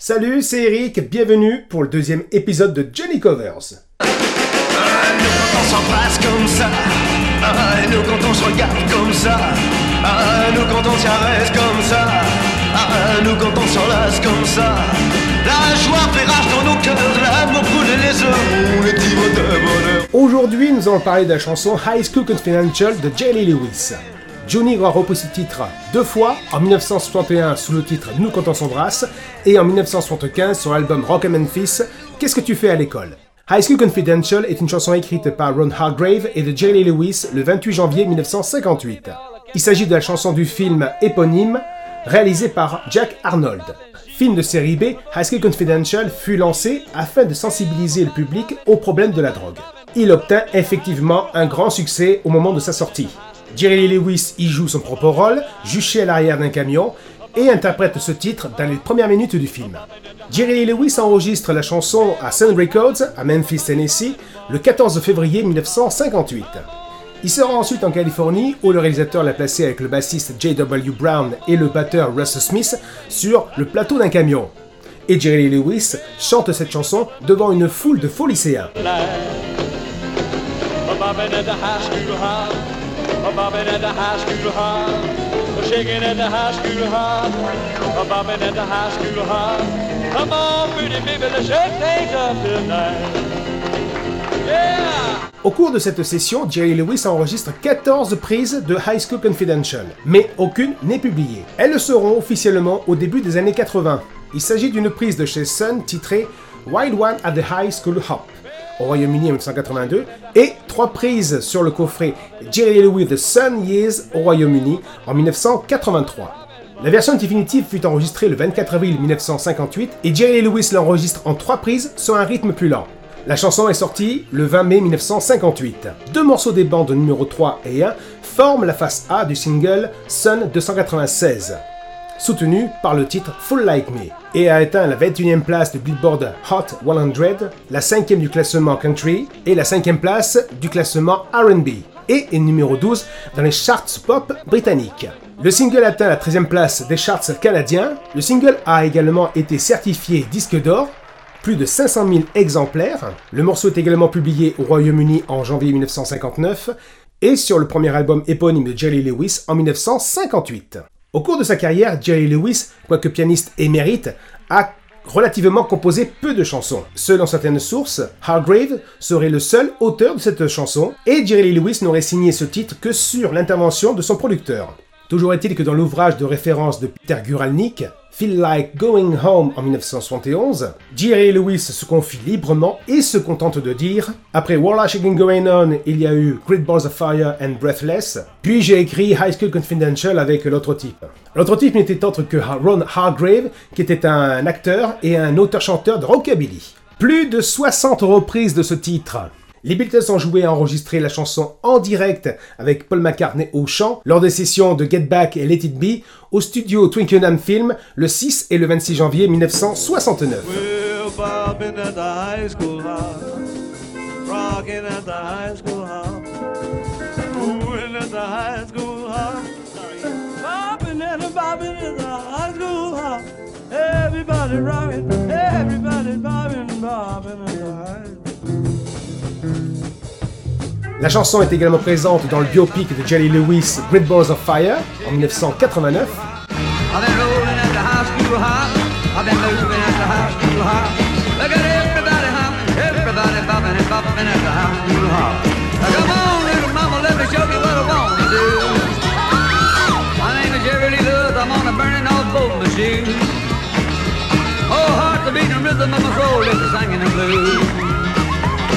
Salut, c'est Eric, bienvenue pour le deuxième épisode de Johnny Covers. nous quand on s'embrasse comme ça, ah, nous quand on se regarde comme ça, ah, nous quand on s'arrête comme ça, ah, nous quand on s'enlace comme ça. La joie fait rage dans nos cœurs, l'amour coule les heures, le petit de bonheur. Aujourd'hui, nous allons parler de la chanson High School Confidential de Jerry Lewis. Johnny aura repris ce titre deux fois, en 1961 sous le titre Nous quand on s'embrasse, et en 1975 sur l'album Rock and Memphis, Qu'est-ce que tu fais à l'école? High School Confidential est une chanson écrite par Ron Hargrave et de Jerry Lewis le 28 janvier 1958. Il s'agit de la chanson du film éponyme réalisé par Jack Arnold. Film de série B, High School Confidential fut lancé afin de sensibiliser le public aux problèmes de la drogue. Il obtint effectivement un grand succès au moment de sa sortie. Jerry Lewis y joue son propre rôle, juché à l'arrière d'un camion, et interprète ce titre dans les premières minutes du film. Jerry Lewis enregistre la chanson à Sun Records, à Memphis, Tennessee, le 14 février 1958. Il se rend ensuite en Californie, où le réalisateur l'a placé avec le bassiste J.W. Brown et le batteur Russ Smith sur le plateau d'un camion. Et Jerry Lewis chante cette chanson devant une foule de faux lycéens. Au cours de cette session, Jerry Lewis enregistre 14 prises de High School Confidential, mais aucune n'est publiée. Elles le seront officiellement au début des années 80. Il s'agit d'une prise de chez Sun titrée Wild One at the High School Hop au Royaume-Uni en 1982 et trois prises sur le coffret Jerry Lewis The Sun Years au Royaume-Uni en 1983. La version définitive fut enregistrée le 24 avril 1958 et Jerry Lewis l'enregistre en trois prises sur un rythme plus lent. La chanson est sortie le 20 mai 1958. Deux morceaux des bandes numéro 3 et 1 forment la face A du single Sun 296 soutenu par le titre Full Like Me, et a atteint la 21e place du Billboard Hot 100, la 5e du classement country et la 5e place du classement RB, et est numéro 12 dans les charts pop britanniques. Le single atteint la 13e place des charts canadiens. Le single a également été certifié disque d'or, plus de 500 000 exemplaires. Le morceau est également publié au Royaume-Uni en janvier 1959 et sur le premier album éponyme de Jerry Lewis en 1958. Au cours de sa carrière, Jerry Lewis, quoique pianiste émérite, a relativement composé peu de chansons. Selon certaines sources, Hargrave serait le seul auteur de cette chanson, et Jerry Lewis n'aurait signé ce titre que sur l'intervention de son producteur. Toujours est-il que dans l'ouvrage de référence de Peter Guralnick, Feel Like Going Home en 1971, Jerry Lewis se confie librement et se contente de dire Après Warla Shaking Going On, il y a eu Great Balls of Fire and Breathless, puis j'ai écrit High School Confidential avec l'autre type. L'autre type n'était autre que Ron Hargrave, qui était un acteur et un auteur-chanteur de rockabilly. Plus de 60 reprises de ce titre, les Beatles ont joué et enregistré la chanson en direct avec Paul McCartney au chant lors des sessions de Get Back et Let It Be au studio Twickenham Film le 6 et le 26 janvier 1969. La chanson est également présente dans le biopic de Jelly Lewis, Great Balls of Fire, en 1989. Oh, heart, the beating rhythm of my soul is singing the blues.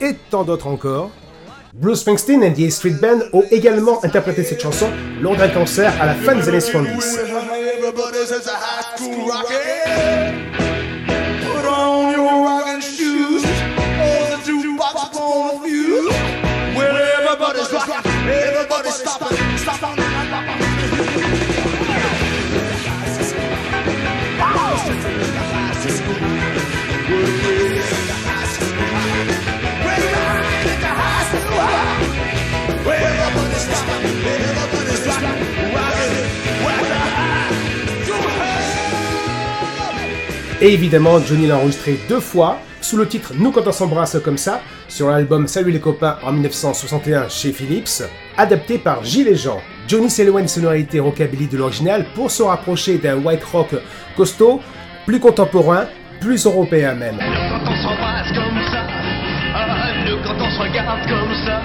et tant d'autres encore. Bruce Springsteen et The Street Band ont également interprété cette chanson lors d'un concert à la fin des années 70. Et évidemment, Johnny l'a enregistré deux fois, sous le titre Nous quand on s'embrasse comme ça, sur l'album Salut les copains en 1961 chez Philips, adapté par Gilles Jean. Johnny s'éloigne des sonorités rockabilly de l'original pour se rapprocher d'un white rock costaud, plus contemporain, plus européen même. Nous quand on s'embrasse comme ça, ah, nous quand on se regarde comme ça,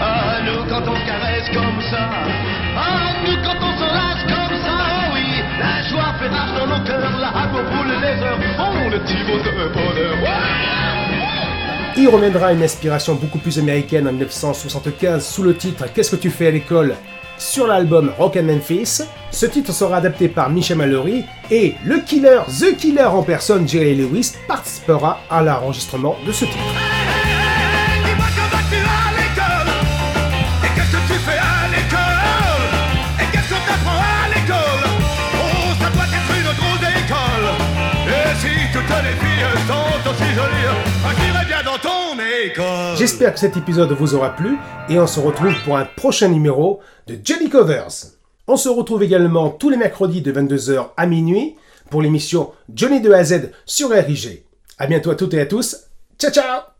ah, nous quand on se caresse comme ça, ah, nous quand on s'enlace comme ça, oh oui, fait dans Il reviendra à une inspiration beaucoup plus américaine en 1975 sous le titre Qu'est-ce que tu fais à l'école? Sur l'album Rock and Memphis. Ce titre sera adapté par Michel Mallory et le killer, The Killer en personne, Jerry Lewis, participera à l'enregistrement de ce titre. J'espère que cet épisode vous aura plu et on se retrouve pour un prochain numéro de Johnny Covers. On se retrouve également tous les mercredis de 22h à minuit pour l'émission Johnny de A à Z sur RIG. À bientôt à toutes et à tous. Ciao ciao